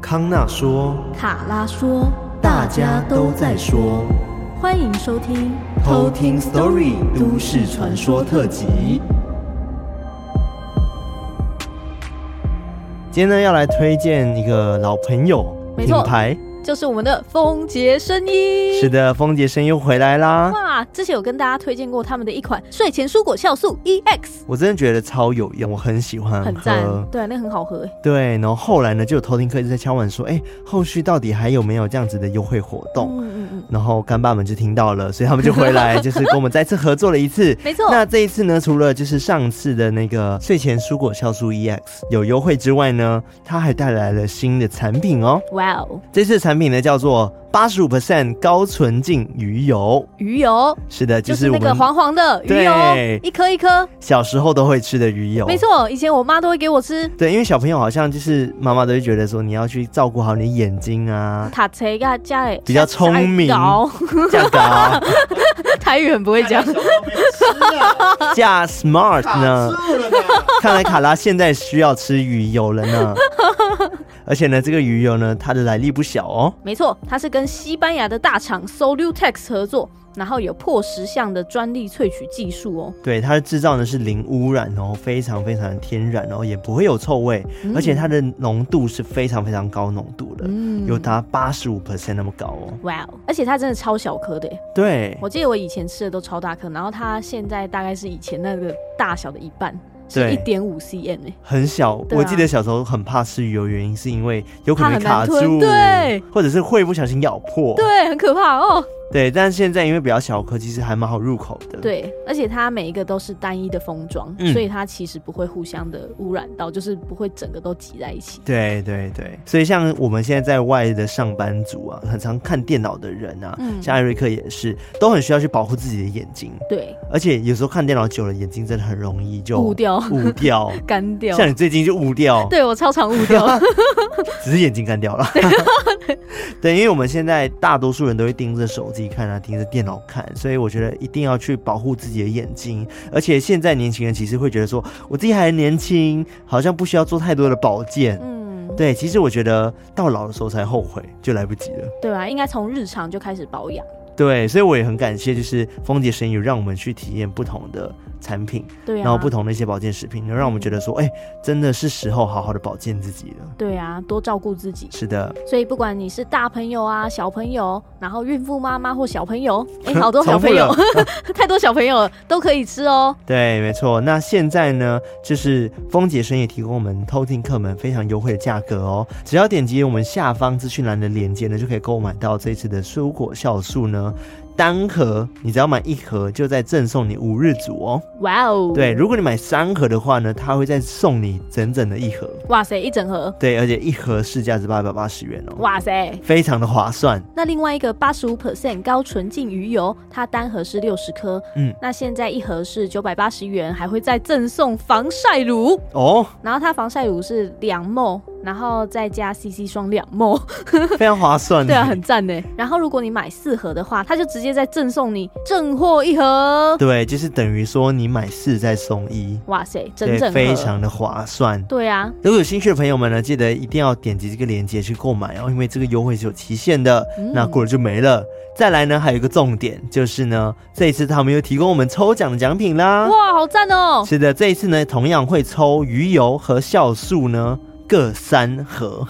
康纳说，卡拉说，大家都在说，欢迎收听偷听 Story 都市传说特辑。今天呢，要来推荐一个老朋友品牌。就是我们的风杰声音，是的，风杰声音又回来啦！哇，之前有跟大家推荐过他们的一款睡前蔬果酵素 EX，我真的觉得超有用，我很喜欢，很赞，对，那很好喝，对。然后后来呢，就有偷听客一直在敲碗说，哎，后续到底还有没有这样子的优惠活动？嗯嗯嗯。然后干爸们就听到了，所以他们就回来，就是跟我们再次合作了一次。没错。那这一次呢，除了就是上次的那个睡前蔬果酵素 EX 有优惠之外呢，它还带来了新的产品哦。哇哦！这次产品呢叫做。八十五 percent 高纯净鱼油，鱼油？是的，就是，就是那个黄黄的鱼油，一颗一颗，小时候都会吃的鱼油，没错，以前我妈都会给我吃。对，因为小朋友好像就是妈妈都会觉得说，你要去照顾好你的眼睛啊，他才个家里比较聪明，这高，台语很不会讲，加 smart 呢？看来卡拉现在需要吃鱼油了呢。而且呢，这个鱼油呢，它的来历不小哦。没错，它是跟西班牙的大厂 Solutex 合作，然后有破十项的专利萃取技术哦。对，它的制造呢是零污染哦，非常非常的天然哦，也不会有臭味，嗯、而且它的浓度是非常非常高浓度的，嗯，有达八十五 percent 那么高哦。哇哦！而且它真的超小颗的。对，我记得我以前吃的都超大颗，然后它现在大概是以前那个大小的一半。是一点五 cm 哎，很小。我记得小时候很怕吃鱼油，原因是因为有可能卡住，对，或者是会不小心咬破，对，很可怕哦。对，但是现在因为比较小颗，其实还蛮好入口的。对，而且它每一个都是单一的封装，嗯，所以它其实不会互相的污染到，就是不会整个都挤在一起。对对对，所以像我们现在在外的上班族啊，很常看电脑的人啊，嗯，像艾瑞克也是，都很需要去保护自己的眼睛。对，而且有时候看电脑久了，眼睛真的很容易就雾掉、雾掉、干掉。像你最近就雾掉，对我超常雾掉，只是眼睛干掉了。对，因为我们现在大多数人都会盯着手机看啊，盯着电。脑看，所以我觉得一定要去保护自己的眼睛。而且现在年轻人其实会觉得说，我自己还年轻，好像不需要做太多的保健。嗯，对，其实我觉得到老的时候才后悔，就来不及了。对啊，应该从日常就开始保养。对，所以我也很感谢，就是风姐声音让我们去体验不同的产品，对啊，然后不同的一些保健食品，能让我们觉得说，哎、欸，真的是时候好好的保健自己了。对啊，多照顾自己。是的，所以不管你是大朋友啊、小朋友，然后孕妇妈妈或小朋友，哎、欸，好多小朋友，太多小朋友了，都可以吃哦。对，没错。那现在呢，就是丰杰生也提供我们偷听客们非常优惠的价格哦，只要点击我们下方资讯栏的链接呢，就可以购买到这次的蔬果酵素呢。单盒你只要买一盒，就再赠送你五日组哦。哇哦！对，如果你买三盒的话呢，它会再送你整整的一盒。哇塞，一整盒。对，而且一盒市价是八百八十元哦。哇塞，非常的划算。那另外一个八十五 percent 高纯净鱼油，它单盒是六十颗。嗯，那现在一盒是九百八十元，还会再赠送防晒乳哦。然后它防晒乳是两 ml。然后再加 CC 霜两 ml，非常划算。对啊，很赞呢。然后如果你买四盒的话，他就直接再赠送你正货一盒。对，就是等于说你买四再送一。哇塞，整整非常的划算。对啊，如果有兴趣的朋友们呢，记得一定要点击这个链接去购买哦，因为这个优惠是有期限的，嗯、那过了就没了。再来呢，还有一个重点就是呢，这一次他们又提供我们抽奖的奖品啦。哇，好赞哦！是的，这一次呢，同样会抽鱼油和酵素呢。各三盒，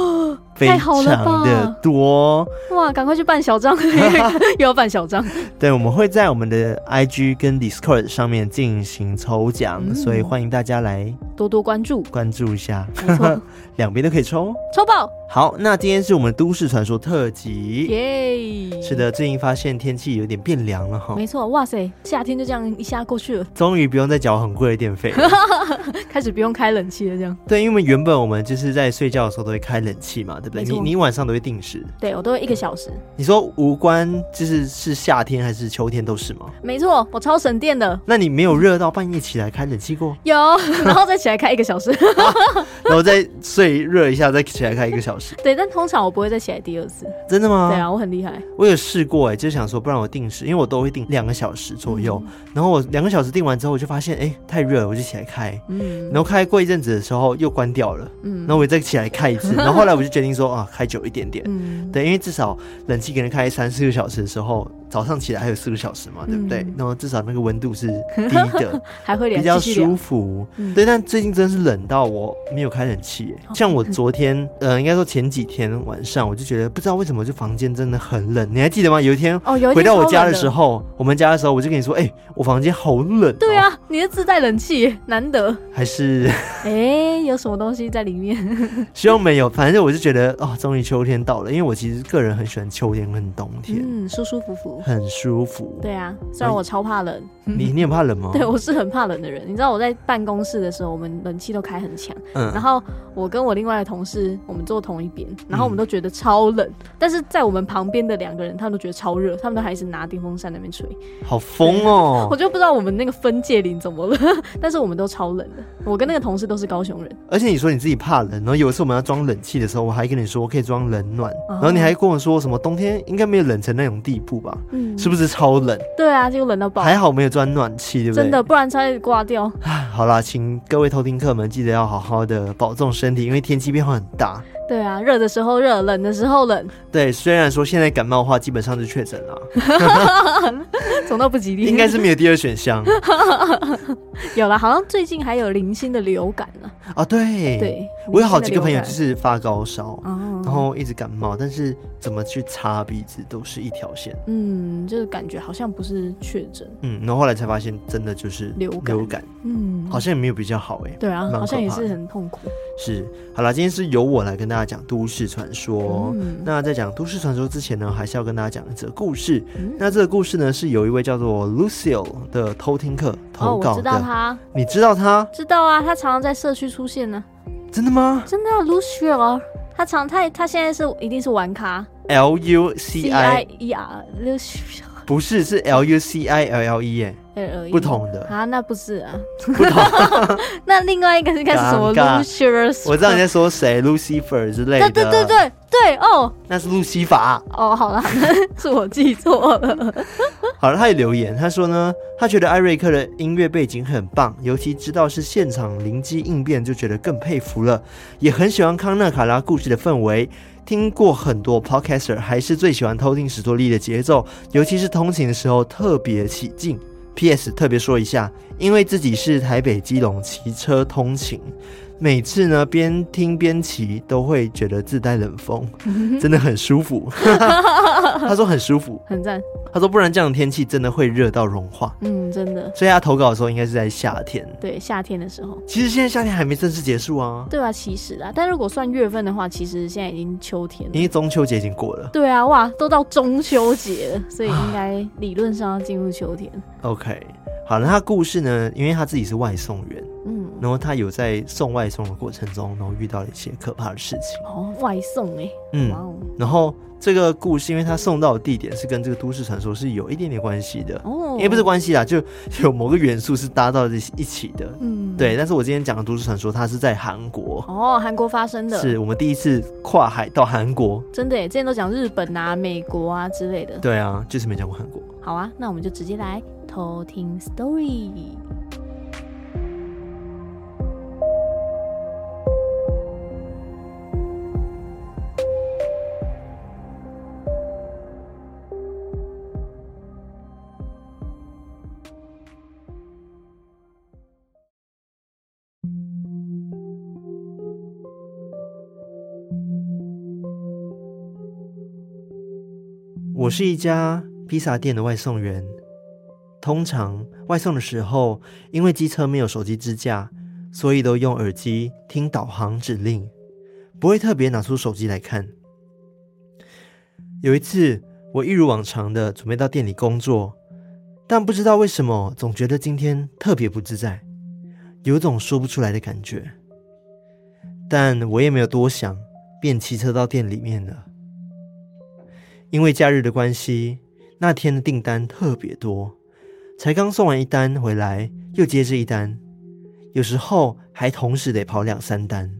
非常的多哇！赶快去办小账，又要办小账。对，我们会在我们的 IG 跟 Discord 上面进行抽奖，嗯，所以欢迎大家来多多关注，关注一下。两边都可以抽，抽爆。好，那今天是我们都市传说特辑，耶、是的，最近发现天气有点变凉了哈。没错，哇塞，夏天就这样一下过去了，终于不用再缴很贵的电费了，开始不用开冷气了，这样。对，因为原本我们就是在睡觉的时候都会开冷气嘛，对不对？你你晚上都会定时？对，我都会一个小时。你说无关，就是是夏天还是秋天都是吗？没错，我超省电的。那你没有热到半夜起来开冷气过？有，然后再起来开一个小时，然后再睡热一下，再起来开一个小时。时。对，但通常我不会再起来第二次。真的吗？对啊，我很厉害。我有试过哎、欸，就想说，不然我定时，因为我都会定两个小时左右。嗯、然后我两个小时定完之后，我就发现哎、欸、太热了，我就起来开。嗯。然后开过一阵子的时候又关掉了。嗯。然后我再起来开一次，然后后来我就决定说啊，开久一点点。嗯。对，因为至少冷气可能开三四个小时的时候。早上起来还有四个小时嘛，对不对？那么至少那个温度是低的，还会比较舒服。对，但最近真是冷到我没有开冷气。像我昨天，呃，应该说前几天晚上，我就觉得不知道为什么，就房间真的很冷。你还记得吗？有一天回到我家的时候，我们家的时候，我就跟你说，哎，我房间好冷。对啊，你是自带冷气，难得。还是 哎，有什么东西在里面？希望没有。反正我就觉得，哦，终于秋天到了。因为我其实个人很喜欢秋天跟冬天，嗯，舒舒服服。很舒服。对啊，虽然我超怕冷。你你也怕冷吗？对，我是很怕冷的人。你知道我在办公室的时候，我们冷气都开很强。嗯。然后我跟我另外的同事，我们坐同一边，然后我们都觉得超冷。但是在我们旁边的两个人，他们都觉得超热，他们都还是拿电风扇那边吹。好疯哦！我就不知道我们那个分界岭怎么了，但是我们都超冷的。我跟那个同事都是高雄人。而且你说你自己怕冷，然后有一次我们要装冷气的时候，我还跟你说我可以装冷暖，然后你还跟我说什么冬天应该没有冷成那种地步吧？嗯。是不是超冷？对啊，就冷到爆。还好没有装暖气，对不对？真的，不然差点挂掉。好啦，请各位偷听客们记得要好好的保重身体，因为天气变化很大。对啊，热的时候热，冷的时候冷。对，虽然说现在感冒的话，基本上是确诊了，总到不吉利。应该是没有第二选项。有了，好像最近还有零星的流感呢。啊，对，对，我有好几个朋友就是发高烧，然后一直感冒，但是怎么去擦鼻子都是一条线。嗯，就是感觉好像不是确诊。嗯，然后后来才发现真的就是流感。流感，嗯，好像也没有比较好哎。对啊，好像也是很痛苦。是，好了，今天是由我来跟大家讲都市传说。嗯，那在讲都市传说之前呢，还是要跟大家讲一则故事。嗯，那这个故事呢，是有一位叫做 Lucille 的偷听客投稿的。哦，我知道他。你知道他？知道啊，他常常在社区出现呢。真的吗？真的啊，Lucille，他常他他现在是一定是玩咖。L U C I E R，Lucille。不是，是 L U C I L L E 耶。不同的啊，那不是啊，不同。那另外一个是什么？Lucifer，我知道你在说谁，Lucifer 之类的。对对对对对哦，那是路西法。哦，好了，是我记错了。好了，他也留言，他说呢，他觉得艾瑞克的音乐背景很棒，尤其知道是现场灵机应变，就觉得更佩服了。也很喜欢康纳卡拉故事的氛围，听过很多 Podcaster，还是最喜欢偷听史多利的节奏，尤其是通勤的时候特别起劲。P.S. 特别说一下，因为自己是台北基隆骑车通勤，每次呢边听边骑都会觉得自带冷风，真的很舒服。他说很舒服，很赞。他说不然这样的天气真的会热到融化。嗯，真的。所以他投稿的时候应该是在夏天。对，夏天的时候。其实现在夏天还没正式结束啊。对啊，其实啊，但如果算月份的话，其实现在已经秋天了。因为中秋节已经过了。对啊，哇，都到中秋节了，所以应该理论上要进入秋天。OK，好了，那他故事呢？因为他自己是外送员，嗯，然后他有在送外送的过程中，然后遇到了一些可怕的事情。哦，外送哎，嗯，哦，然后。这个故事，因为他送到的地点是跟这个都市传说是有一点点关系的，哦，也不是关系啦，就 有某个元素是搭到一起的，嗯，对。但是我今天讲的都市传说，它是在韩国，哦，韩国发生的，是我们第一次跨海到韩国，真的耶，之前都讲日本啊、美国啊之类的，对啊，就是没讲过韩国。好啊，那我们就直接来偷听 story。我是一家披萨店的外送员。通常外送的时候，因为机车没有手机支架，所以都用耳机听导航指令，不会特别拿出手机来看。有一次，我一如往常的准备到店里工作，但不知道为什么，总觉得今天特别不自在，有种说不出来的感觉。但我也没有多想，便骑车到店里面了。因为假日的关系，那天的订单特别多，才刚送完一单回来，又接着一单，有时候还同时得跑两三单。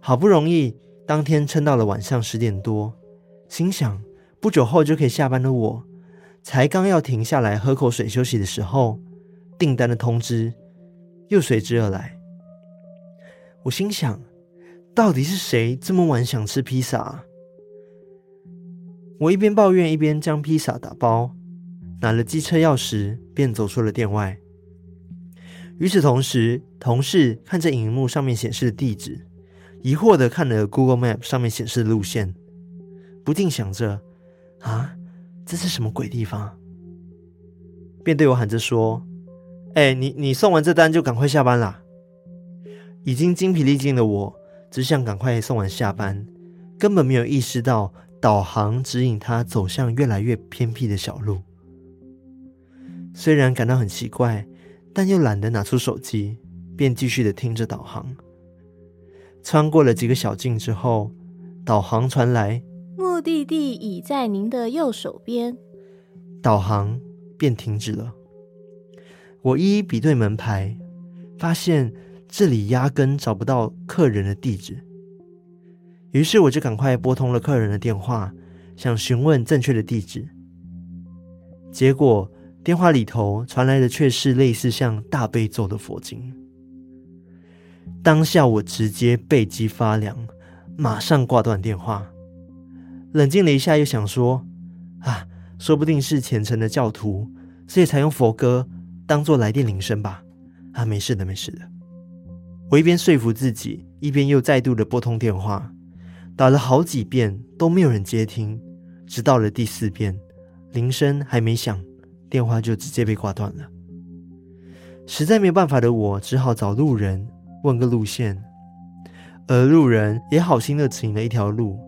好不容易当天撑到了晚上十点多，心想不久后就可以下班的我，才刚要停下来喝口水休息的时候，订单的通知又随之而来。我心想，到底是谁这么晚想吃披萨？我一边抱怨，一边将披萨打包，拿了机车钥匙，便走出了店外。与此同时，同事看着荧幕上面显示的地址，疑惑的看了 Google Map 上面显示的路线，不禁想着：啊，这是什么鬼地方？便对我喊着说：“哎，你你送完这单就赶快下班啦！”已经精疲力尽的我，只想赶快送完下班，根本没有意识到。导航指引他走向越来越偏僻的小路，虽然感到很奇怪，但又懒得拿出手机，便继续的听着导航。穿过了几个小径之后，导航传来目的地已在您的右手边，导航便停止了。我一一比对门牌，发现这里压根找不到客人的地址。于是我就赶快拨通了客人的电话，想询问正确的地址。结果电话里头传来的却是类似像大悲咒的佛经。当下我直接背脊发凉，马上挂断电话。冷静了一下，又想说：啊，说不定是虔诚的教徒，所以才用佛歌当做来电铃声吧。啊，没事的，没事的。我一边说服自己，一边又再度的拨通电话。打了好几遍都没有人接听，直到了第四遍，铃声还没响，电话就直接被挂断了。实在没有办法的我，只好找路人问个路线，而路人也好心的指引了一条路，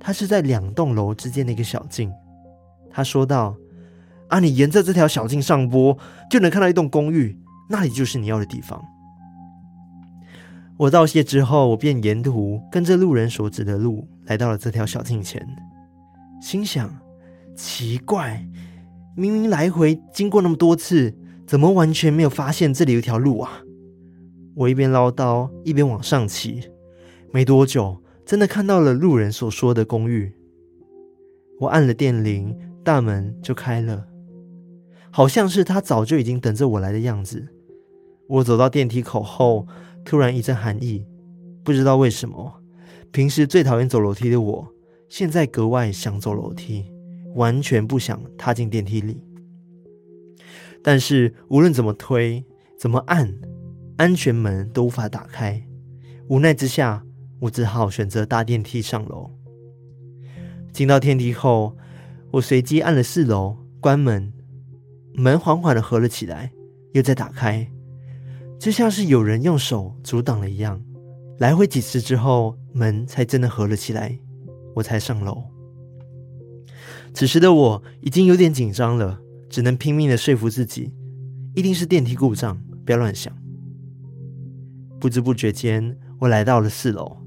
他是在两栋楼之间的一个小径。他说道：“啊，你沿着这条小径上坡，就能看到一栋公寓，那里就是你要的地方。”我道谢之后，我便沿途跟着路人所指的路来到了这条小径前，心想：奇怪，明明来回经过那么多次，怎么完全没有发现这里有条路啊？我一边唠叨，一边往上骑。没多久，真的看到了路人所说的公寓。我按了电铃，大门就开了，好像是他早就已经等着我来的样子。我走到电梯口后。突然一阵寒意，不知道为什么，平时最讨厌走楼梯的我，现在格外想走楼梯，完全不想踏进电梯里。但是无论怎么推、怎么按，安全门都无法打开。无奈之下，我只好选择搭电梯上楼。进到电梯后，我随机按了四楼，关门，门缓缓的合了起来，又再打开。就像是有人用手阻挡了一样，来回几次之后，门才真的合了起来，我才上楼。此时的我已经有点紧张了，只能拼命的说服自己，一定是电梯故障，不要乱想。不知不觉间，我来到了四楼，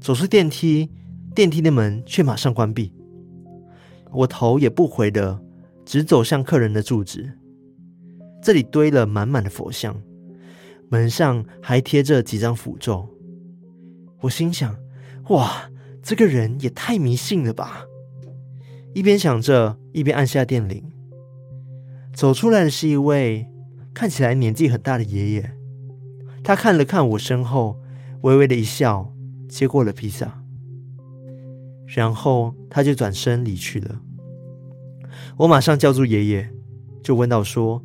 走出电梯，电梯的门却马上关闭。我头也不回的直走向客人的住址，这里堆了满满的佛像。门上还贴着几张符咒，我心想：哇，这个人也太迷信了吧！一边想着，一边按下电铃。走出来的是一位看起来年纪很大的爷爷，他看了看我身后，微微的一笑，接过了披萨，然后他就转身离去了。我马上叫住爷爷，就问道说。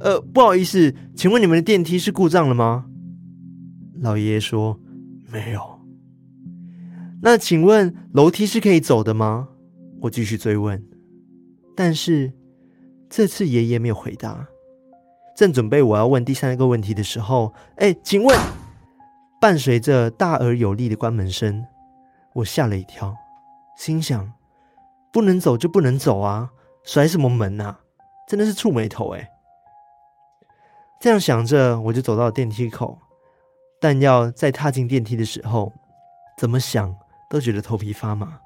呃，不好意思，请问你们的电梯是故障了吗？老爷爷说没有。那请问楼梯是可以走的吗？我继续追问，但是这次爷爷没有回答。正准备我要问第三个问题的时候，哎，请问，伴随着大而有力的关门声，我吓了一跳，心想不能走就不能走啊，甩什么门啊？真的是触霉头哎。这样想着，我就走到电梯口，但要再踏进电梯的时候，怎么想都觉得头皮发麻。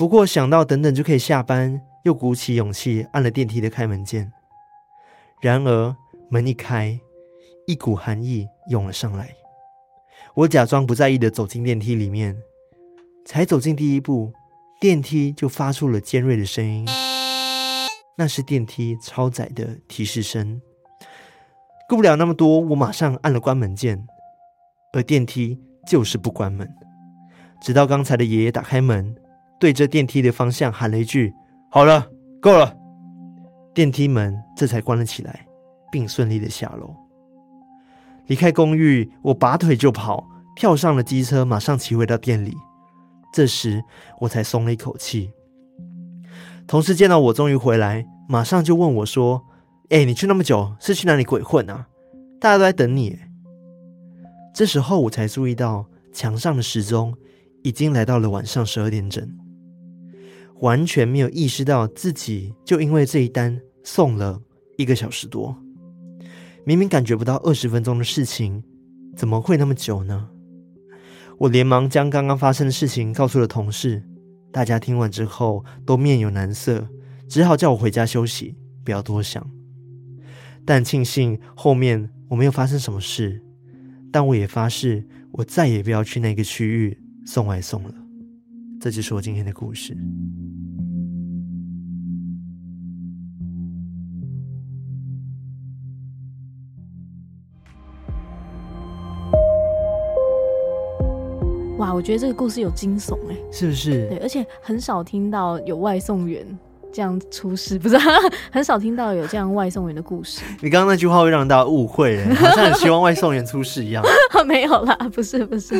不过想到等等就可以下班，又鼓起勇气按了电梯的开门键。然而门一开，一股寒意涌了上来。我假装不在意的走进电梯里面，才走进第一步，电梯就发出了尖锐的声音，那是电梯超载的提示声。顾不了那么多，我马上按了关门键，而电梯就是不关门。直到刚才的爷爷打开门，对着电梯的方向喊了一句：“好了，够了。”电梯门这才关了起来，并顺利的下楼。离开公寓，我拔腿就跑，跳上了机车，马上骑回到店里。这时我才松了一口气。同事见到我终于回来，马上就问我说：“哎，你去那么久，是去哪里鬼混啊？大家都在等你。”这时候我才注意到墙上的时钟已经来到了晚上十二点整，完全没有意识到自己就因为这一单送了一个小时多。明明感觉不到二十分钟的事情，怎么会那么久呢？我连忙将刚刚发生的事情告诉了同事，大家听完之后都面有难色，只好叫我回家休息，不要多想。但庆幸后面我没有发生什么事，但我也发誓，我再也不要去那个区域送外送了。这就是我今天的故事。哇，我觉得这个故事有惊悚哎，是不是？对，而且很少听到有外送员这样出事，不是很少听到有这样外送员的故事。你刚刚那句话会让大家误会，好像很希望外送员出事一样。没有啦，不是不是，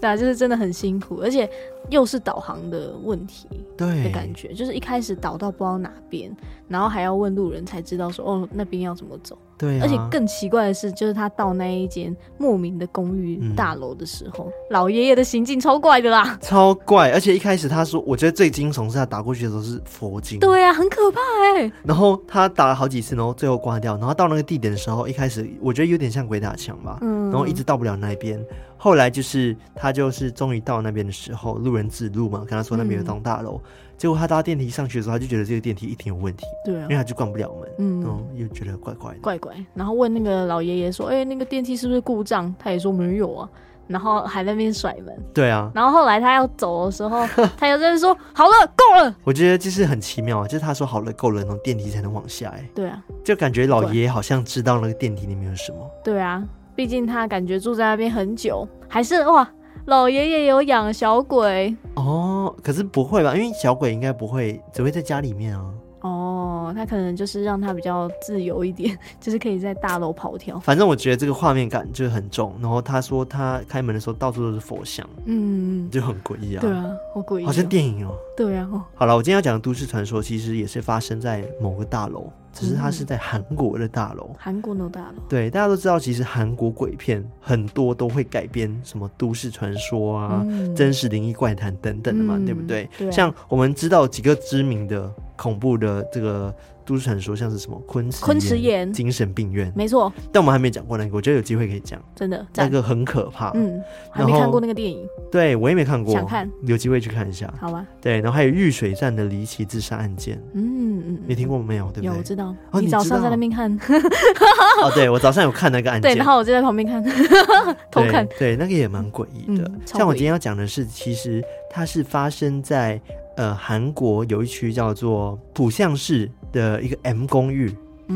对啊，就是真的很辛苦，而且又是导航的问题，对的感觉，就是一开始导到不知道哪边，然后还要问路人才知道说哦那边要怎么走。对、啊，而且更奇怪的是，就是他到那一间莫名的公寓大楼的时候，嗯、老爷爷的行径超怪的啦，超怪！而且一开始他说，我觉得最惊悚是他打过去的时候是佛经，对啊，很可怕哎。然后他打了好几次，然后最后挂掉。然后到那个地点的时候，一开始我觉得有点像鬼打墙吧，嗯，然后一直到不了那边。后来就是他就是终于到那边的时候，路人指路嘛，跟他说那边有栋大楼。嗯结果他搭电梯上去的时候，他就觉得这个电梯一定有问题，对啊，因为他就关不了门，嗯，然后又觉得怪怪的，怪怪。然后问那个老爷爷说：“哎、欸，那个电梯是不是故障？”他也说没有啊，然后还在那边甩门，对啊。然后后来他要走的时候，他又在那说：“好了，够了。”我觉得就是很奇妙啊，就是他说好了，够了，然后电梯才能往下，哎，对啊，就感觉老爷爷好像知道那个电梯里面有什么，对啊，毕竟他感觉住在那边很久，还是哇。老爷爷有养小鬼哦，可是不会吧？因为小鬼应该不会，只会在家里面啊。哦，他可能就是让他比较自由一点，就是可以在大楼跑跳。反正我觉得这个画面感就很重。然后他说他开门的时候到处都是佛像，嗯，就很诡异啊。对啊，好诡异，好像电影哦。对啊。好了，我今天要讲的都市传说其实也是发生在某个大楼，只是它是在韩国的大楼。韩国的大楼。对，大家都知道，其实韩国鬼片很多都会改编什么都市传说啊、嗯、真实灵异怪谈等等的嘛，嗯、对不对？对啊、像我们知道几个知名的。恐怖的这个都市传说，像是什么昆池昆池岩精神病院，没错。但我们还没讲过那个，我觉得有机会可以讲。真的，那个很可怕。嗯，还没看过那个电影。对，我也没看过，想看，有机会去看一下。好吧。对，然后还有玉水站的离奇自杀案件。嗯嗯，你听过没有？对不对？有，我知道。你早上在那边看。哦，对，我早上有看那个案件。对，然后我就在旁边看，偷看。对，那个也蛮诡异的。像我今天要讲的是，其实它是发生在。呃，韩国有一区叫做浦项市的一个 M 公寓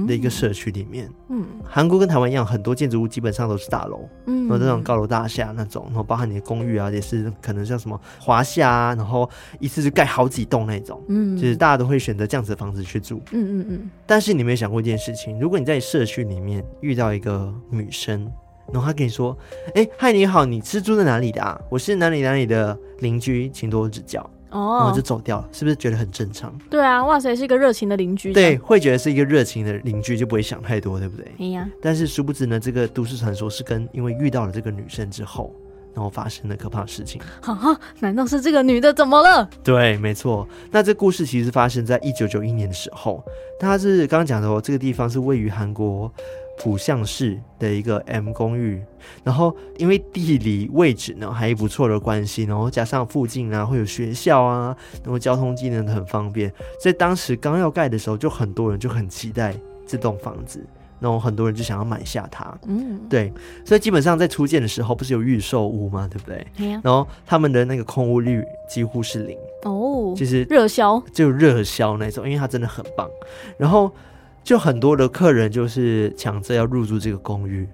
的一个社区里面，嗯，韩国跟台湾一样，很多建筑物基本上都是大楼，嗯，然后这种高楼大厦那种，然后包含你的公寓啊，也是可能像什么华夏啊，然后一次就盖好几栋那种，嗯，就是大家都会选择这样子的房子去住，嗯嗯嗯。但是你没有想过一件事情，如果你在社区里面遇到一个女生，然后她跟你说：“哎，嗨，你好，你是住在哪里的啊？我是哪里哪里的邻居，请多指教。”哦，然后就走掉了，是不是觉得很正常？对啊，哇塞，是一个热情的邻居。对，会觉得是一个热情的邻居，就不会想太多，对不对？哎呀，但是殊不知呢，这个都市传说是跟因为遇到了这个女生之后，然后发生的可怕的事情。啊，难道是这个女的怎么了？对，没错。那这故事其实发生在一九九一年的时候，它是刚刚讲的哦，这个地方是位于韩国。浦项市的一个 M 公寓，然后因为地理位置呢还不错的关系，然后加上附近啊会有学校啊，然后交通机能很方便，在当时刚要盖的时候，就很多人就很期待这栋房子，然后很多人就想要买下它。嗯，对，所以基本上在初建的时候不是有预售屋嘛？对不对？然后他们的那个空屋率几乎是零哦，就是热销，就热销那种，因为它真的很棒。然后就很多的客人就是抢着要入住这个公寓。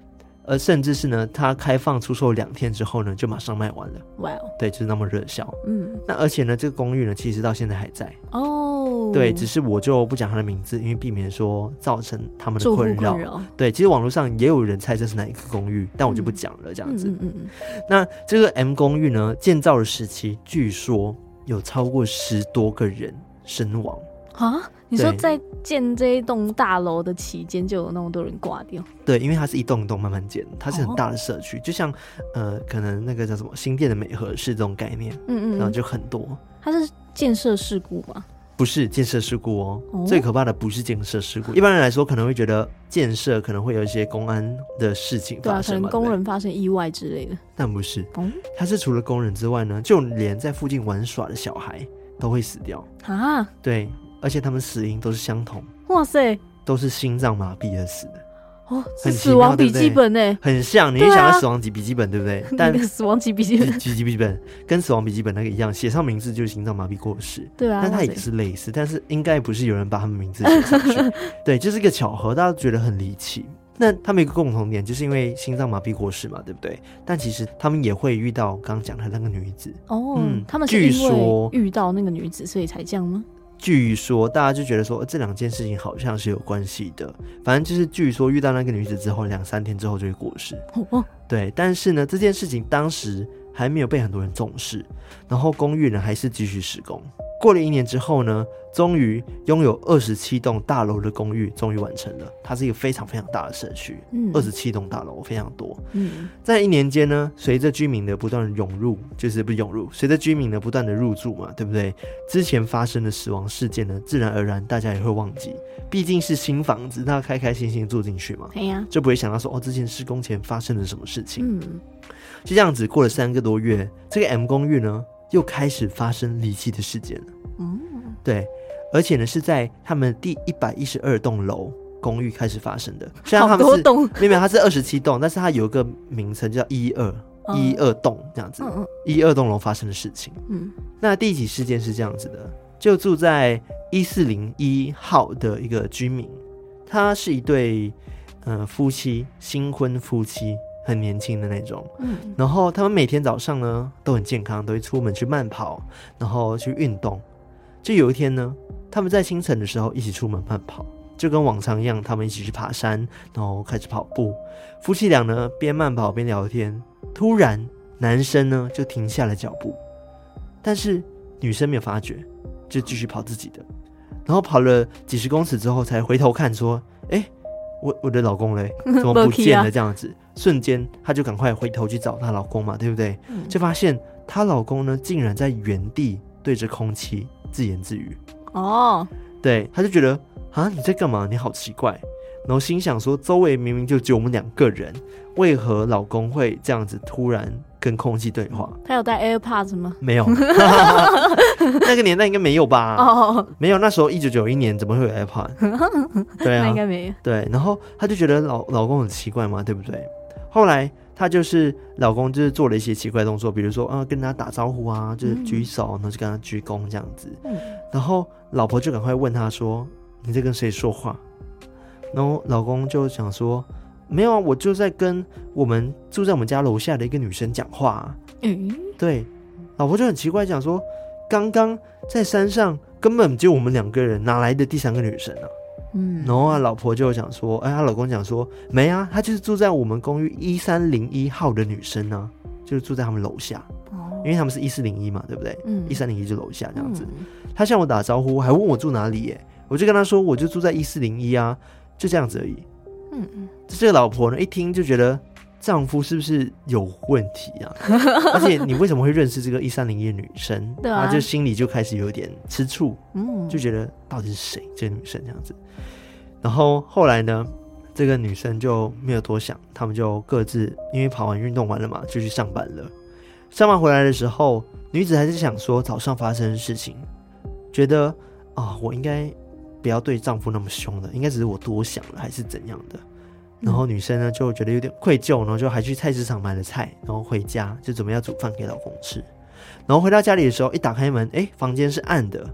而甚至是呢，它开放出售两天之后呢，就马上卖完了。哇哦，对，就是那么热销。嗯，那而且呢，这个公寓呢，其实到现在还在。哦，对，只是我就不讲它的名字，因为避免说造成他们的困扰。对，其实网络上也有人猜这是哪一个公寓，但我就不讲了。这样子。嗯嗯嗯。那这个 M 公寓呢，建造的时期据说有超过十多个人身亡。啊？你说在建这一栋大楼的期间就有那么多人挂掉？对，因为它是一栋一栋慢慢建，它是很大的社区，哦、就像呃，可能那个叫什么新店的美和是这种概念，嗯嗯，然后就很多。它是建设事故吗？不是建设事故哦，哦最可怕的不是建设事故。一般人来说可能会觉得建设可能会有一些公安的事情发生，对啊，可能工人发生意外之类的。但不是，哦、它是除了工人之外呢，就连在附近玩耍的小孩都会死掉啊。对。而且他们死因都是相同，哇塞，都是心脏麻痹而死的。哦，是死亡笔记本呢，很像，你也想到死亡笔笔记本对不对？但死亡笔记本，笔记 笔记本跟死亡笔记本那个一样，写上名字就是心脏麻痹过世，对啊，但它也是类似，但是应该不是有人把他们名字写上去，对，就是一个巧合，大家觉得很离奇。那他们有一个共同点，就是因为心脏麻痹过世嘛，对不对？但其实他们也会遇到刚刚讲的那个女子。哦，嗯，他们据说遇到那个女子，所以才这样吗？据说大家就觉得说这两件事情好像是有关系的，反正就是据说遇到那个女子之后，两三天之后就会过世。哦，对，但是呢，这件事情当时还没有被很多人重视，然后公寓呢还是继续施工。过了一年之后呢，终于拥有二十七栋大楼的公寓终于完成了。它是一个非常非常大的社区，嗯，二十七栋大楼非常多。嗯，在一年间呢，随着居民的不断涌入，就是不涌入，随着居民的不断的入住嘛，对不对？之前发生的死亡事件呢，自然而然大家也会忘记，毕竟是新房子，大家开开心心住进去嘛，对呀，就不会想到说哦，之前施工前发生了什么事情。嗯，就这样子过了三个多月，这个 M 公寓呢，又开始发生离奇的事件了。嗯，对，而且呢是在他们第一百一十二栋楼公寓开始发生的。虽然他们是没有，它是二十七栋，但是它有一个名称叫一二一二栋这样子。一二栋楼发生的事情。嗯，那第一起事件是这样子的，就住在一四零一号的一个居民，他是一对呃夫妻，新婚夫妻。很年轻的那种，嗯，然后他们每天早上呢都很健康，都会出门去慢跑，然后去运动。就有一天呢，他们在清晨的时候一起出门慢跑，就跟往常一样，他们一起去爬山，然后开始跑步。夫妻俩呢边慢跑边聊天，突然男生呢就停下了脚步，但是女生没有发觉，就继续跑自己的。然后跑了几十公尺之后，才回头看说：“哎。”我我的老公嘞，怎么不见了？这样子，瞬间她就赶快回头去找她老公嘛，对不对？就发现她老公呢，竟然在原地对着空气自言自语。哦，对，她就觉得啊，你在干嘛？你好奇怪。然后心想说，周围明明就只有我们两个人，为何老公会这样子突然跟空气对话？他有带 AirPods 吗？没有，那个年代应该没有吧？哦，没有，那时候一九九一年怎么会有 AirPods？对啊，应该没有。对，然后他就觉得老老公很奇怪嘛，对不对？后来他就是老公就是做了一些奇怪动作，比如说啊跟他打招呼啊，就是举手，然后就跟他鞠躬这样子。嗯，然后老婆就赶快问他说：“你在跟谁说话？”然后老公就想说，没有啊，我就在跟我们住在我们家楼下的一个女生讲话啊。嗯，对，老婆就很奇怪，讲说，刚刚在山上根本就我们两个人，哪来的第三个女生啊？嗯，然后啊，老婆就讲说，哎，她老公讲说，没啊，她就是住在我们公寓一三零一号的女生呢，就是住在他们楼下。哦，因为他们是一四零一嘛，对不对？嗯，一三零一就楼下这样子。她向我打招呼，还问我住哪里耶，我就跟她说，我就住在一四零一啊。就这样子而已。嗯嗯，这个老婆呢，一听就觉得丈夫是不是有问题啊？而且你为什么会认识这个一三零一的女生？对啊，就心里就开始有点吃醋。嗯，就觉得到底是谁这个女生这样子？然后后来呢，这个女生就没有多想，他们就各自因为跑完运动完了嘛，就去上班了。上班回来的时候，女子还是想说早上发生的事情，觉得啊，我应该。不要对丈夫那么凶的，应该只是我多想了，还是怎样的？然后女生呢就觉得有点愧疚，然后就还去菜市场买了菜，然后回家就准备要煮饭给老公吃。然后回到家里的时候，一打开门，哎，房间是暗的，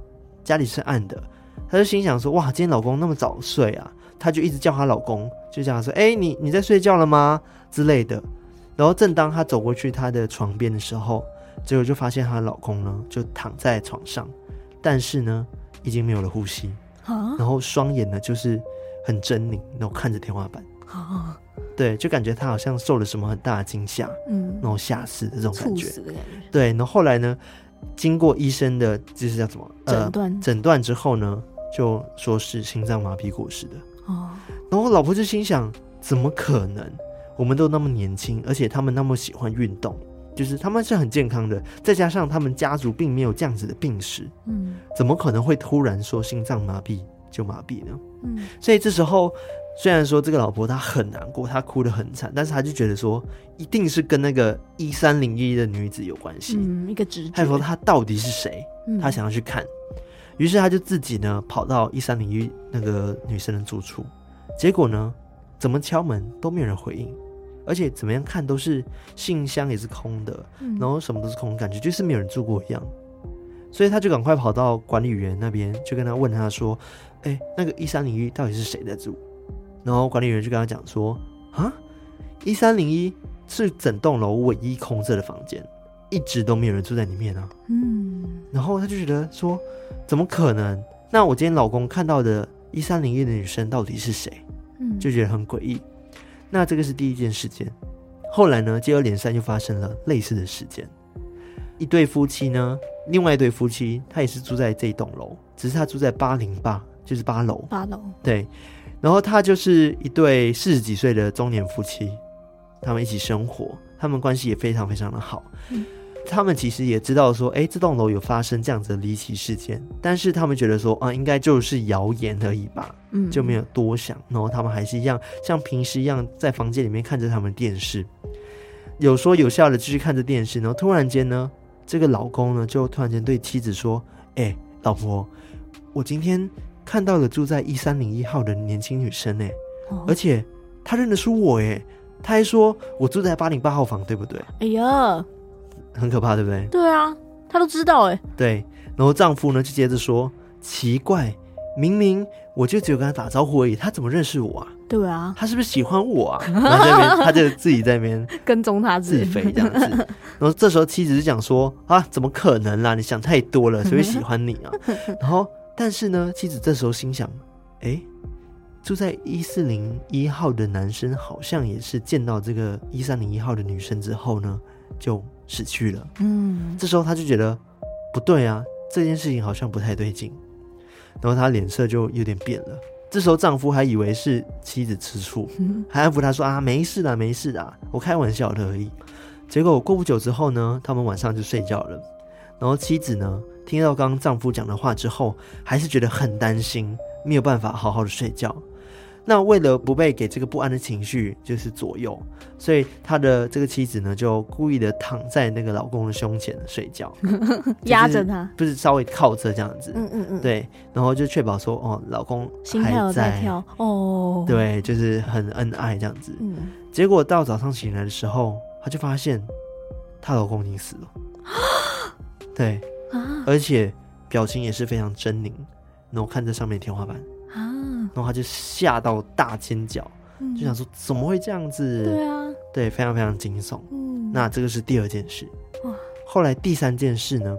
家里是暗的。她就心想说：“哇，今天老公那么早睡啊！”她就一直叫她老公，就这样说：“哎，你你在睡觉了吗？”之类的。然后正当她走过去她的床边的时候，结果就发现她的老公呢就躺在床上，但是呢已经没有了呼吸，然后双眼呢就是很狰狞，然后看着天花板。对，就感觉他好像受了什么很大的惊吓，嗯，然后吓死的这种感觉。对，然后后来呢，经过医生的，就是叫什么？诊断，诊断之后呢，就说是心脏麻痹过世的。哦，然后我老婆就心想，怎么可能？我们都那么年轻，而且他们那么喜欢运动，就是他们是很健康的，再加上他们家族并没有这样子的病史，嗯，怎么可能会突然说心脏麻痹就麻痹呢？嗯，所以这时候。虽然说这个老婆她很难过，她哭得很惨，但是她就觉得说一定是跟那个一三零一的女子有关系。嗯，一个直觉。她说她到底是谁？她想要去看，于、嗯、是她就自己呢跑到一三零一那个女生的住处，结果呢怎么敲门都没有人回应，而且怎么样看都是信箱也是空的，然后什么都是空，感觉就是没有人住过一样。所以他就赶快跑到管理员那边，就跟他问他说：“哎，那个一三零一到底是谁在住？”然后管理员就跟他讲说：“啊，一三零一是整栋楼唯一空着的房间，一直都没有人住在里面啊。”嗯，然后他就觉得说：“怎么可能？那我今天老公看到的一三零一的女生到底是谁？”嗯，就觉得很诡异。那这个是第一件事件。后来呢，接二连三又发生了类似的事件。一对夫妻呢，另外一对夫妻他也是住在这栋楼，只是他住在八零八，就是八楼。八楼，对。然后他就是一对四十几岁的中年夫妻，他们一起生活，他们关系也非常非常的好。嗯，他们其实也知道说，哎，这栋楼有发生这样子的离奇事件，但是他们觉得说，啊，应该就是谣言而已吧，嗯，就没有多想。然后他们还是一样像平时一样在房间里面看着他们电视，有说有笑的继续看着电视。然后突然间呢，这个老公呢就突然间对妻子说，哎，老婆，我今天。看到了住在一三零一号的年轻女生呢，而且她认得出我哎，她还说我住在八零八号房，对不对？哎呀，很可怕，对不对？对啊，他都知道哎。对，然后丈夫呢就接着说：“奇怪，明明我就只有跟他打招呼而已，他怎么认识我啊？对啊，他是不是喜欢我啊？” 然后在那边，他就自己在那边跟踪他自飞这样子。然后这时候妻子就讲说：“啊，怎么可能啦？你想太多了，谁会喜欢你啊？” 然后。但是呢，妻子这时候心想：“哎，住在一四零一号的男生好像也是见到这个一三零一号的女生之后呢，就死去了。”嗯，这时候他就觉得不对啊，这件事情好像不太对劲，然后他脸色就有点变了。这时候丈夫还以为是妻子吃醋，还安抚他说：“啊，没事的，没事的，我开玩笑的而已。”结果过不久之后呢，他们晚上就睡觉了。然后妻子呢，听到刚刚丈夫讲的话之后，还是觉得很担心，没有办法好好的睡觉。那为了不被给这个不安的情绪就是左右，所以他的这个妻子呢，就故意的躺在那个老公的胸前睡觉，压着他，不是稍微靠着这样子。嗯嗯嗯，对，然后就确保说，哦，老公心跳在跳，哦，对，就是很恩爱这样子。嗯，结果到早上醒来的时候，她就发现她老公已经死了。对，啊，而且表情也是非常狰狞，然后看着上面天花板，啊，然后他就吓到大尖叫，嗯，就想说怎么会这样子？对啊，对，非常非常惊悚。嗯，那这个是第二件事。哇，后来第三件事呢，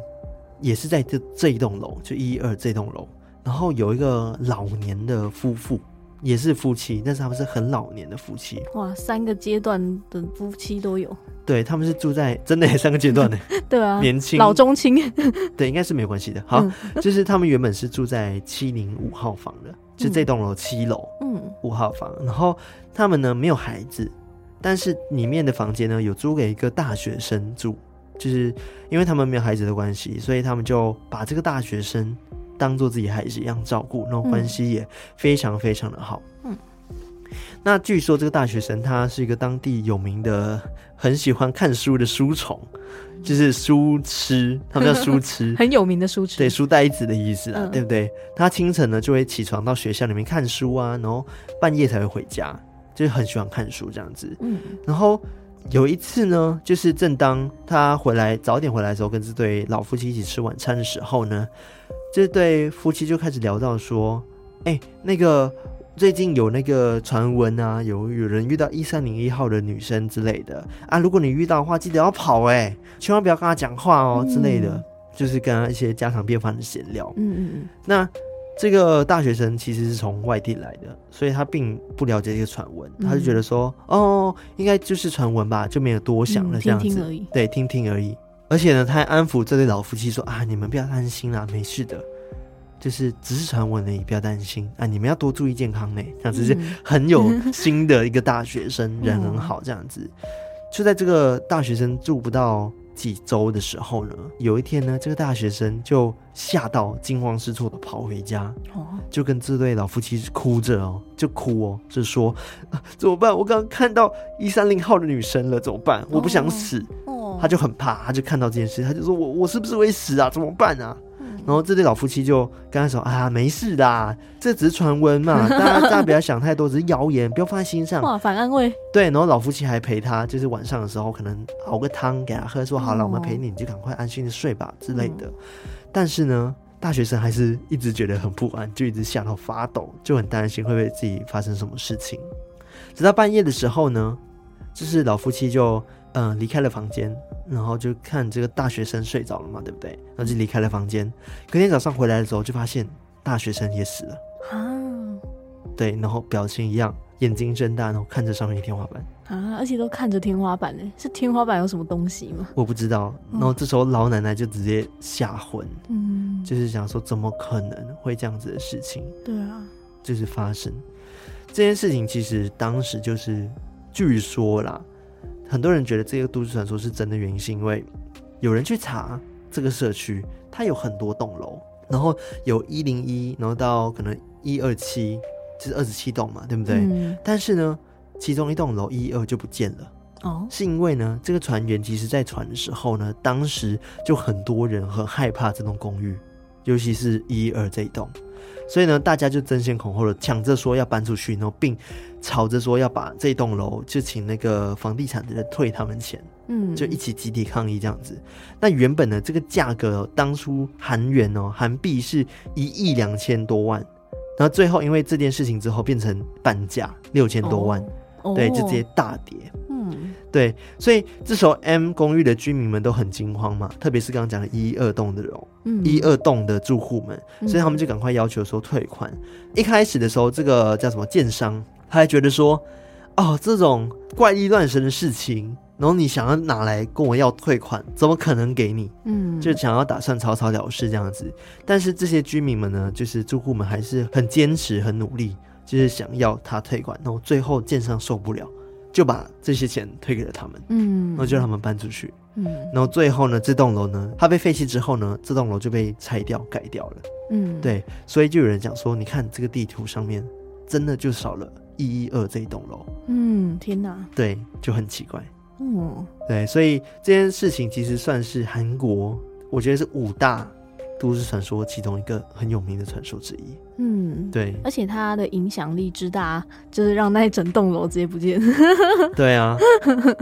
也是在这这一栋楼，就一二这栋楼，然后有一个老年的夫妇。也是夫妻，但是他们是很老年的夫妻。哇，三个阶段的夫妻都有。对，他们是住在真的三个阶段的。对啊，年轻、老、中青。对，应该是没有关系的。好，嗯、就是他们原本是住在七零五号房的，就这栋楼七楼，嗯，五号房。然后他们呢没有孩子，但是里面的房间呢有租给一个大学生住，就是因为他们没有孩子的关系，所以他们就把这个大学生。当做自己孩子一样照顾，那种关系也非常非常的好。嗯，那据说这个大学生他是一个当地有名的、很喜欢看书的书虫，就是书痴，他们叫书痴，很有名的书痴，对，书呆子的意思啊，嗯、对不对？他清晨呢就会起床到学校里面看书啊，然后半夜才会回家，就是很喜欢看书这样子。嗯，然后有一次呢，就是正当他回来早点回来的时候，跟这对老夫妻一起吃晚餐的时候呢，这对夫妻就开始聊到说：“哎，那个最近有那个传闻啊，有有人遇到一三零一号的女生之类的啊，如果你遇到的话，记得要跑哎，千万不要跟他讲话哦之类的。嗯”就是跟他一些家常便饭的闲聊。嗯嗯嗯。那这个大学生其实是从外地来的，所以他并不了解这个传闻，嗯、他就觉得说，哦，应该就是传闻吧，就没有多想了，这样子。嗯、听听而已。对，听听而已。而且呢，他还安抚这对老夫妻说：“啊，你们不要担心啦，没事的，就是只是传闻而已，不要担心啊，你们要多注意健康呢。”这样子是 很有 心的一个大学生，嗯、人很好，这样子。就在这个大学生住不到。几周的时候呢，有一天呢，这个大学生就吓到惊慌失措的跑回家，哦，就跟这对老夫妻哭着哦，就哭哦，就说啊，怎么办？我刚刚看到一三零号的女生了，怎么办？我不想死，哦，他就很怕，他就看到这件事，他就说我我是不是会死啊？怎么办啊？然后这对老夫妻就跟他说：“啊，没事的，这只是传闻嘛，大家大家不要想太多，只是谣言，不要放在心上。”哇，反安慰。对，然后老夫妻还陪他，就是晚上的时候可能熬个汤给他喝，说：“好了，我们陪你，你就赶快安心的睡吧之类的。”但是呢，大学生还是一直觉得很不安，就一直吓到发抖，就很担心会不会自己发生什么事情。直到半夜的时候呢，就是老夫妻就。嗯，离开了房间，然后就看这个大学生睡着了嘛，对不对？然后就离开了房间。隔天早上回来的时候，就发现大学生也死了啊。对，然后表情一样，眼睛睁大，然后看着上面的天花板啊，而且都看着天花板呢，是天花板有什么东西吗？我不知道。然后这时候老奶奶就直接吓昏，嗯，就是想说怎么可能会这样子的事情？对啊，就是发生这件事情，其实当时就是据说啦。很多人觉得这个都市传说是真的，原因是因为有人去查这个社区，它有很多栋楼，然后有一零一，然后到可能一二七，就是二十七栋嘛，对不对？嗯。但是呢，其中一栋楼一二就不见了。哦，是因为呢，这个船员其实在船的时候呢，当时就很多人很害怕这栋公寓，尤其是一二这一栋。所以呢，大家就争先恐后的抢着说要搬出去，然后并吵着说要把这栋楼就请那个房地产的人退他们钱，嗯，就一起集体抗议这样子。那原本呢，这个价格当初韩元哦，韩币是一亿两千多万，然后最后因为这件事情之后变成半价六千多万，哦，对，就直接大跌。对，所以这时候 M 公寓的居民们都很惊慌嘛，特别是刚刚讲的一二栋的人，嗯，一二栋的住户们，所以他们就赶快要求说退款。嗯、一开始的时候，这个叫什么建商，他还觉得说，哦，这种怪力乱神的事情，然后你想要拿来跟我要退款，怎么可能给你？嗯，就想要打算草草了事这样子。但是这些居民们呢，就是住户们还是很坚持、很努力，就是想要他退款。然后最后建商受不了。就把这些钱退给了他们，嗯，然后就让他们搬出去，嗯，然后最后呢，这栋楼呢，它被废弃之后呢，这栋楼就被拆掉改掉了，嗯，对，所以就有人讲说，你看这个地图上面，真的就少了一一二这一栋楼，嗯，天哪，对，就很奇怪，嗯，对，所以这件事情其实算是韩国，我觉得是五大。都市传说其中一个很有名的传说之一，嗯，对，而且它的影响力之大，就是让那一整栋楼直接不见。对啊，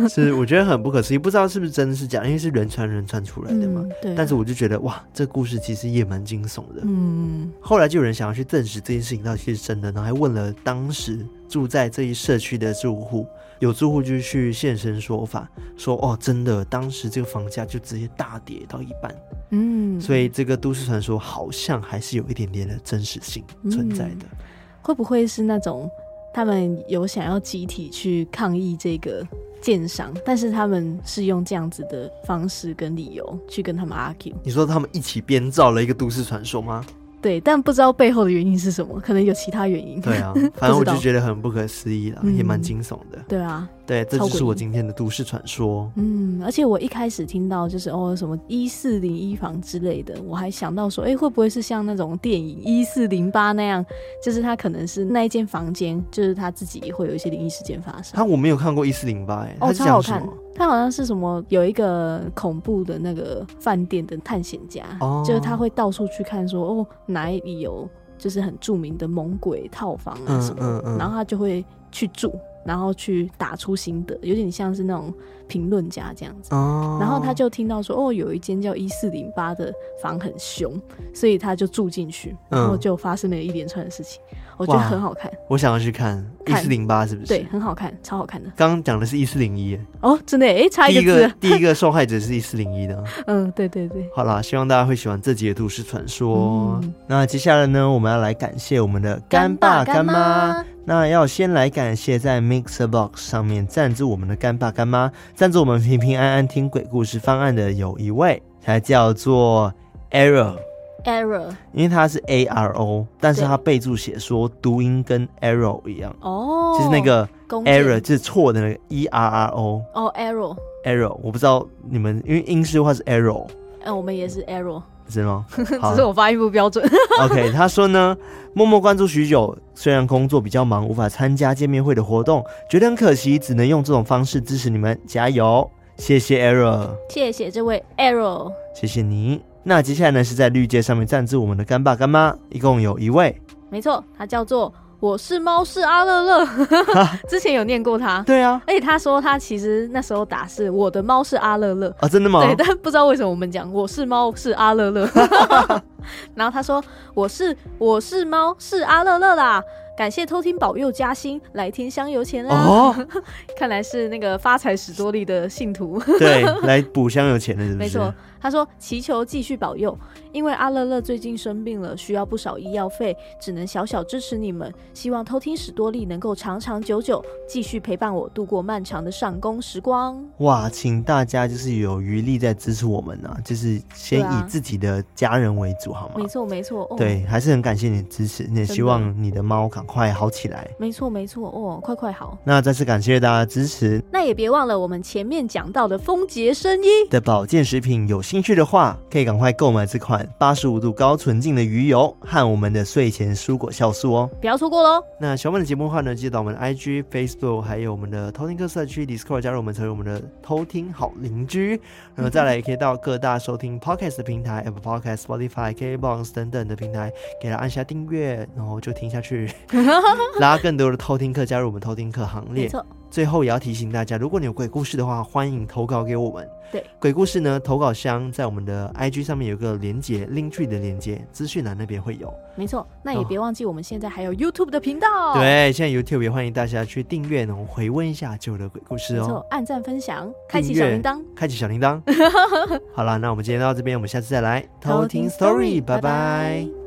是我觉得很不可思议，不知道是不是真的是假，因为是人传人传出来的嘛。嗯、对，但是我就觉得哇，这故事其实也蛮惊悚的。嗯，后来就有人想要去证实这件事情到底是真的，然后还问了当时住在这一社区的住户。有住户就去现身说法，说哦，真的，当时这个房价就直接大跌到一半，嗯，所以这个都市传说好像还是有一点点的真实性存在的。嗯，会不会是那种他们有想要集体去抗议这个建商，但是他们是用这样子的方式跟理由去跟他们 argue？你说他们一起编造了一个都市传说吗？对，但不知道背后的原因是什么，可能有其他原因。对啊，反正我就觉得很不可思议啦，也蛮惊悚的。对啊，对，这就是我今天的都市传说。嗯，而且我一开始听到就是哦什么一四零一房之类的，我还想到说，哎，会不会是像那种电影一四零八那样，就是他可能是那一间房间，就是他自己会有一些灵异事件发生。他，我没有看过一四零八，哎，哦，超好看。他好像是什么有一个恐怖的那个饭店的探险家，哦、就是他会到处去看说，说哦哪里有就是很著名的猛鬼套房啊什么，嗯嗯嗯、然后他就会去住，然后去打出心得，有点像是那种评论家这样子。哦。然后他就听到说，哦，有一间叫一四零八的房很凶，所以他就住进去，然后就发生了一连串的事情。嗯、我觉得很好看，我想要去看一四零八是不是？对，很好看，超好看的。刚刚讲的是一四零一哦，真的哎，差一个字。第一个 第一个受害者是一四零一的。嗯，对对对。好啦，希望大家会喜欢这集的都市传说。嗯、那接下来呢，我们要来感谢我们的干爸干妈。那要先来感谢在 MixerBox 上面赞助我们的干爸干妈，赞助我们平平安安听鬼故事方案的有一位，他叫做 Arrow，Arrow，因为它是 A R O，但是它备注写说读音跟 Arrow 一样。哦，就是那个 Error 就是错的那个 E R R O，哦 Arrow，Arrow，我不知道你们因为英式的话是 Arrow，嗯，我们也是 Arrow。是吗？只是我发音不标准。OK，他说呢，默默关注许久，虽然工作比较忙，无法参加见面会的活动，觉得很可惜，只能用这种方式支持你们，加油！谢谢 Error，谢谢这位 Error，谢谢你。那接下来呢，是在绿界上面赞助我们的干爸干妈，一共有一位，没错，他叫做。我是猫是阿乐乐，之前有念过他。对啊，而且他说他其实那时候打是我的猫是阿乐乐啊，真的吗？对，但不知道为什么我们讲我是猫是阿乐乐，然后他说我是我是猫是阿乐乐啦。感谢偷听保佑加薪，来听香油钱啦！哦，看来是那个发财史多利的信徒。对，来补香油钱的是不是？没错，他说祈求继续保佑，因为阿乐乐最近生病了，需要不少医药费，只能小小支持你们。希望偷听史多利能够长长久久，继续陪伴我度过漫长的上工时光。哇，请大家就是有余力在支持我们呢，啊，就是先以自己的家人为主，好吗？没错，没错。对，还是很感谢你的支持，也希望你的猫赶快好起来，没错没错哦，快快好。那再次感谢大家的支持，那也别忘了我们前面讲到的丰杰生医的保健食品，有兴趣的话可以赶快购买这款八十五度高纯净的鱼油和我们的睡前蔬果酵素哦，不要错过喽。那喜欢我们的节目的话呢，记得到我们的 IG、Facebook 还有我们的偷听客社区 Discord 加入我们，成为我们的偷听好邻居。那么再来也可以到各大收听 Podcast 的平台，Apple Podcast、Spotify、KKBOX 等等的平台，给他按下订阅，然后就听下去。拉更多的偷听客加入我们偷听客行列。没错。最后也要提醒大家，如果你有鬼故事的话，欢迎投稿给我们。对，鬼故事呢，投稿箱在我们的 IG 上面有个连接，Linktree 的连接，资讯栏那边会有。没错，那也别忘记我们现在还有 YouTube 的频道。对，现在 YouTube 也欢迎大家去订阅，然后回温一下旧的鬼故事哦。没错，按赞分享，开启小铃铛，开启小铃铛。好了，那我们今天到这边，我们下次再来偷听 Story，拜拜。